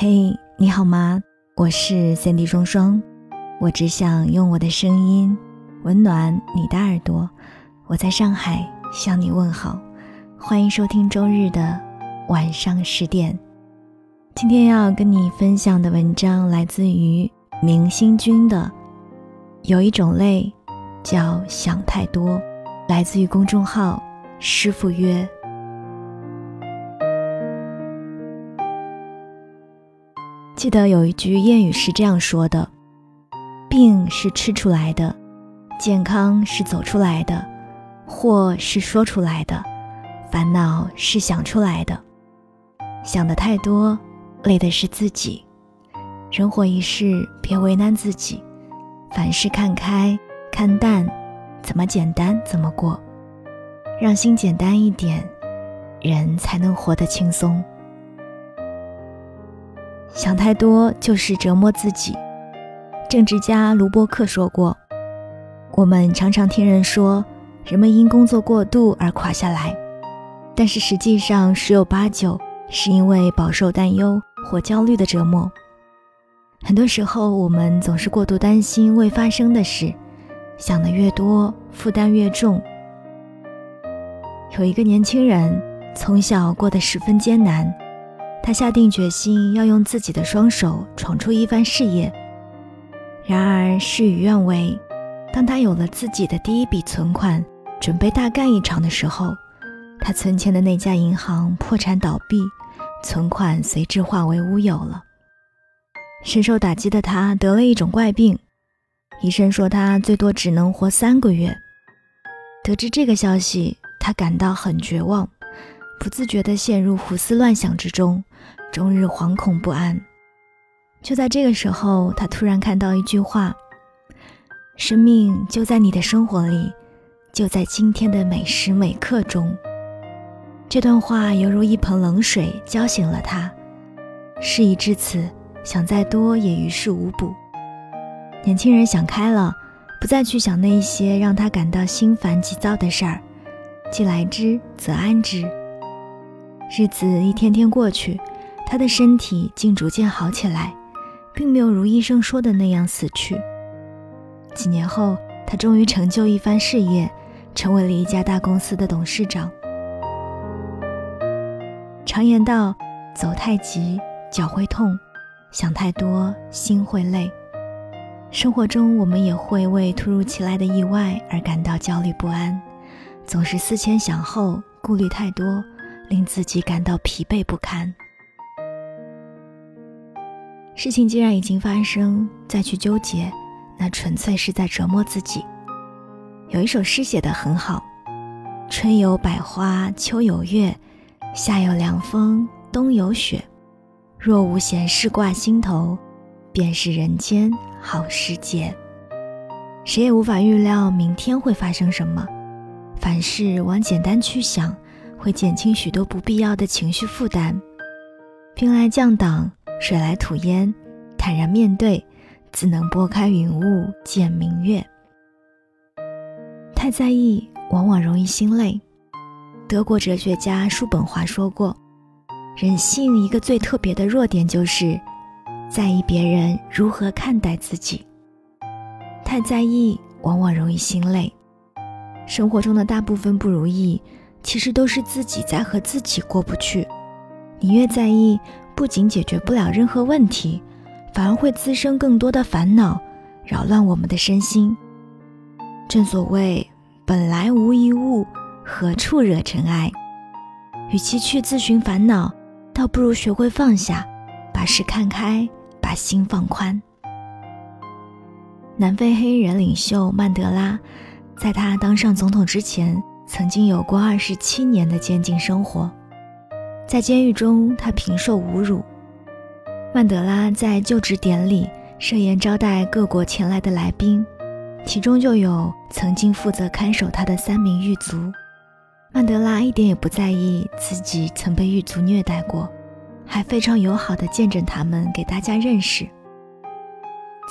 嘿，你好吗？我是三 D 双双，我只想用我的声音温暖你的耳朵。我在上海向你问好，欢迎收听周日的晚上十点。今天要跟你分享的文章来自于明星君的，有一种累，叫想太多，来自于公众号师傅约。记得有一句谚语是这样说的：“病是吃出来的，健康是走出来的，祸是说出来的，烦恼是想出来的。想的太多，累的是自己。人活一世，别为难自己，凡事看开看淡，怎么简单怎么过，让心简单一点，人才能活得轻松。”想太多就是折磨自己。政治家卢伯克说过：“我们常常听人说，人们因工作过度而垮下来，但是实际上十有八九是因为饱受担忧或焦虑的折磨。很多时候，我们总是过度担心未发生的事，想的越多，负担越重。有一个年轻人从小过得十分艰难。”他下定决心要用自己的双手闯出一番事业。然而事与愿违，当他有了自己的第一笔存款，准备大干一场的时候，他存钱的那家银行破产倒闭，存款随之化为乌有了。深受打击的他得了一种怪病，医生说他最多只能活三个月。得知这个消息，他感到很绝望。不自觉地陷入胡思乱想之中，终日惶恐不安。就在这个时候，他突然看到一句话：“生命就在你的生活里，就在今天的每时每刻中。”这段话犹如一盆冷水浇醒了他。事已至此，想再多也于事无补。年轻人想开了，不再去想那些让他感到心烦急躁的事儿，既来之则安之。日子一天天过去，他的身体竟逐渐好起来，并没有如医生说的那样死去。几年后，他终于成就一番事业，成为了一家大公司的董事长。常言道：“走太急，脚会痛；想太多，心会累。”生活中，我们也会为突如其来的意外而感到焦虑不安，总是思前想后，顾虑太多。令自己感到疲惫不堪。事情既然已经发生，再去纠结，那纯粹是在折磨自己。有一首诗写得很好：“春有百花，秋有月，夏有凉风，冬有雪。若无闲事挂心头，便是人间好时节。”谁也无法预料明天会发生什么，凡事往简单去想。会减轻许多不必要的情绪负担。兵来将挡，水来土掩，坦然面对，自能拨开云雾见明月。太在意，往往容易心累。德国哲学家叔本华说过：“人性一个最特别的弱点，就是在意别人如何看待自己。太在意，往往容易心累。生活中的大部分不如意。”其实都是自己在和自己过不去。你越在意，不仅解决不了任何问题，反而会滋生更多的烦恼，扰乱我们的身心。正所谓“本来无一物，何处惹尘埃”。与其去自寻烦恼，倒不如学会放下，把事看开，把心放宽。南非黑人领袖曼德拉，在他当上总统之前。曾经有过二十七年的监禁生活，在监狱中，他平受侮辱。曼德拉在就职典礼设宴招待各国前来的来宾，其中就有曾经负责看守他的三名狱卒。曼德拉一点也不在意自己曾被狱卒虐待过，还非常友好地见证他们给大家认识。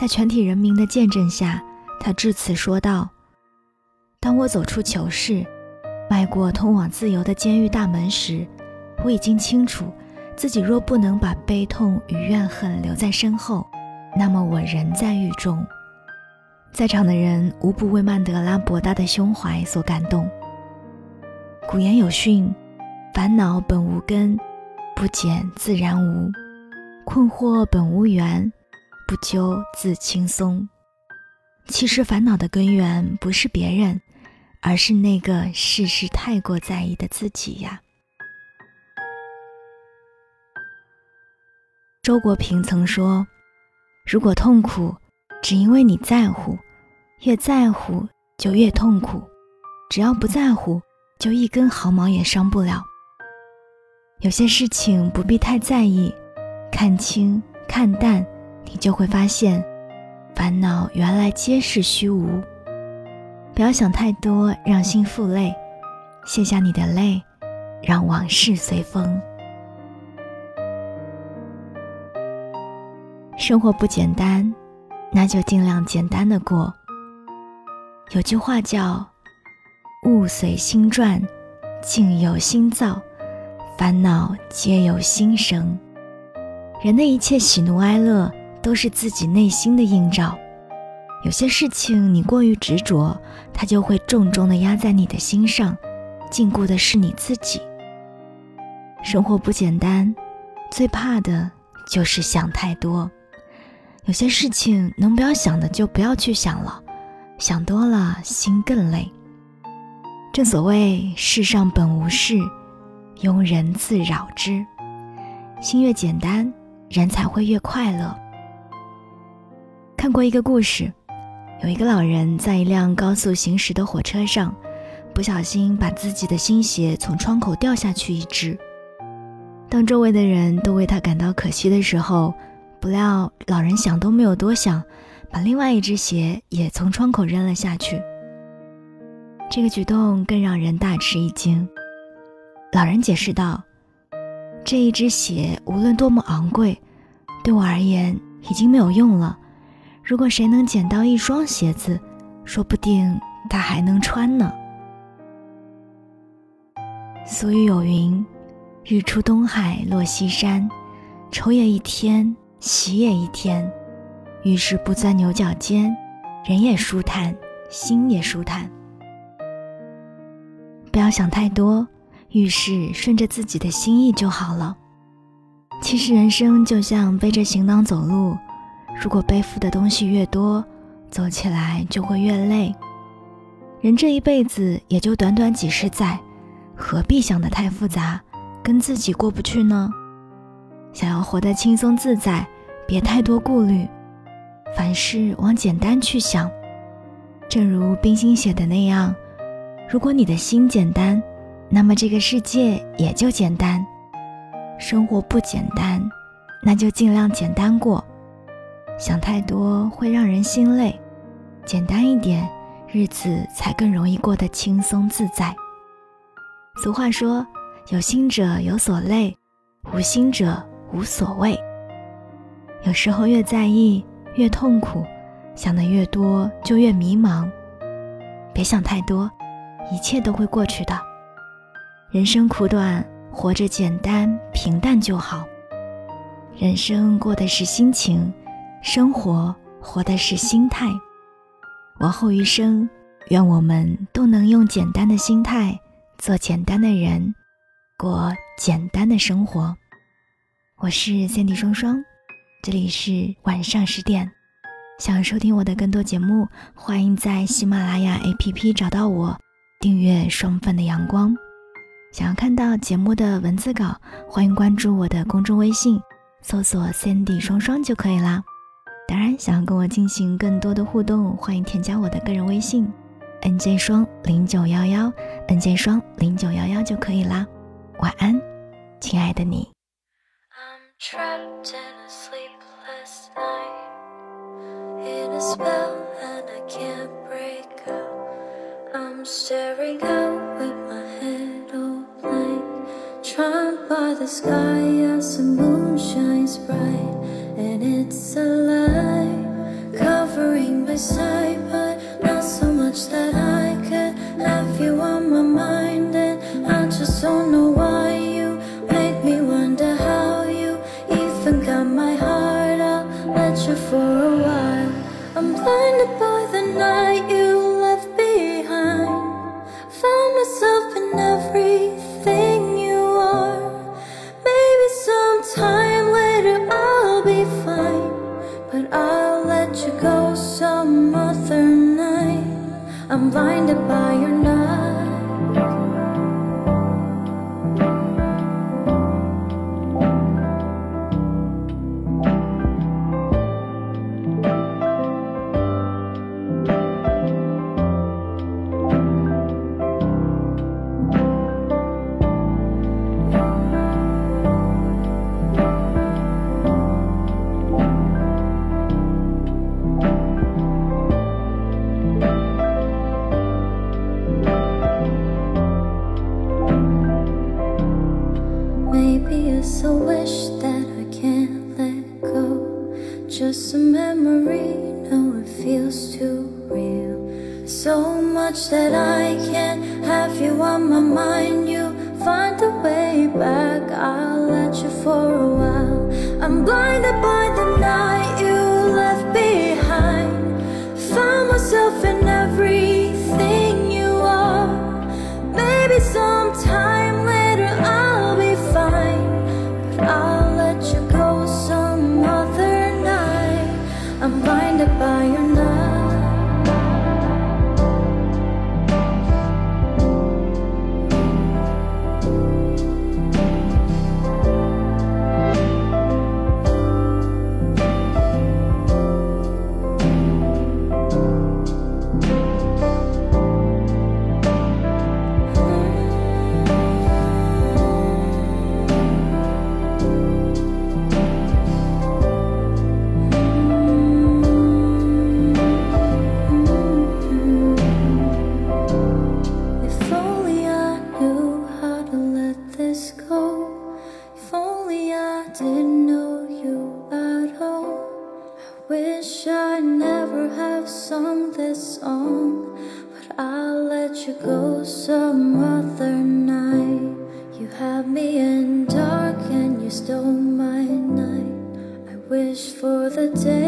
在全体人民的见证下，他致辞说道：“当我走出囚室。”迈过通往自由的监狱大门时，我已经清楚，自己若不能把悲痛与怨恨留在身后，那么我仍在狱中。在场的人无不为曼德拉博大的胸怀所感动。古言有训：“烦恼本无根，不减自然无；困惑本无缘，不究自轻松。”其实烦恼的根源不是别人，而是那个事事太过在意的自己呀。周国平曾说：“如果痛苦只因为你在乎，越在乎就越痛苦；只要不在乎，就一根毫毛也伤不了。有些事情不必太在意，看清看淡，你就会发现，烦恼原来皆是虚无。不要想太多，让心负累，卸下你的泪，让往事随风。”生活不简单，那就尽量简单的过。有句话叫“物随心转，境由心造，烦恼皆由心生”。人的一切喜怒哀乐都是自己内心的映照。有些事情你过于执着，它就会重重的压在你的心上，禁锢的是你自己。生活不简单，最怕的就是想太多。有些事情能不要想的就不要去想了，想多了心更累。正所谓世上本无事，庸人自扰之。心越简单，人才会越快乐。看过一个故事，有一个老人在一辆高速行驶的火车上，不小心把自己的新鞋从窗口掉下去一只。当周围的人都为他感到可惜的时候，不料，老人想都没有多想，把另外一只鞋也从窗口扔了下去。这个举动更让人大吃一惊。老人解释道：“这一只鞋无论多么昂贵，对我而言已经没有用了。如果谁能捡到一双鞋子，说不定他还能穿呢。”俗语有云：“日出东海落西山，愁也一天。”喜也一天，遇事不钻牛角尖，人也舒坦，心也舒坦。不要想太多，遇事顺着自己的心意就好了。其实人生就像背着行囊走路，如果背负的东西越多，走起来就会越累。人这一辈子也就短短几十载，何必想得太复杂，跟自己过不去呢？想要活得轻松自在，别太多顾虑，凡事往简单去想。正如冰心写的那样，如果你的心简单，那么这个世界也就简单。生活不简单，那就尽量简单过。想太多会让人心累，简单一点，日子才更容易过得轻松自在。俗话说：“有心者有所累，无心者。”无所谓。有时候越在意越痛苦，想的越多就越迷茫。别想太多，一切都会过去的。人生苦短，活着简单平淡就好。人生过的是心情，生活活的是心态。往后余生，愿我们都能用简单的心态，做简单的人，过简单的生活。我是三 D 双双，这里是晚上十点。想收听我的更多节目，欢迎在喜马拉雅 APP 找到我，订阅双份的阳光。想要看到节目的文字稿，欢迎关注我的公众微信，搜索 “Sandy 双双就可以啦。当然，想要跟我进行更多的互动，欢迎添加我的个人微信：nj 双零九幺幺，nj 双零九幺幺就可以啦。晚安，亲爱的你。I'm Trapped in a sleepless night In a spell and I can't break out I'm staring out with my head all blank Trying by the sky as the moon shines bright And it's alive side I'm blinded by my mind. You find a way back, I'll let you for a while. I'm blinded by the night you left behind. Found myself in everything you are. Maybe sometime later I'll be fine. But I'll let you go some other night. I'm blinded by this song, but I'll let you go some other night. You had me in dark and you stole my night. I wish for the day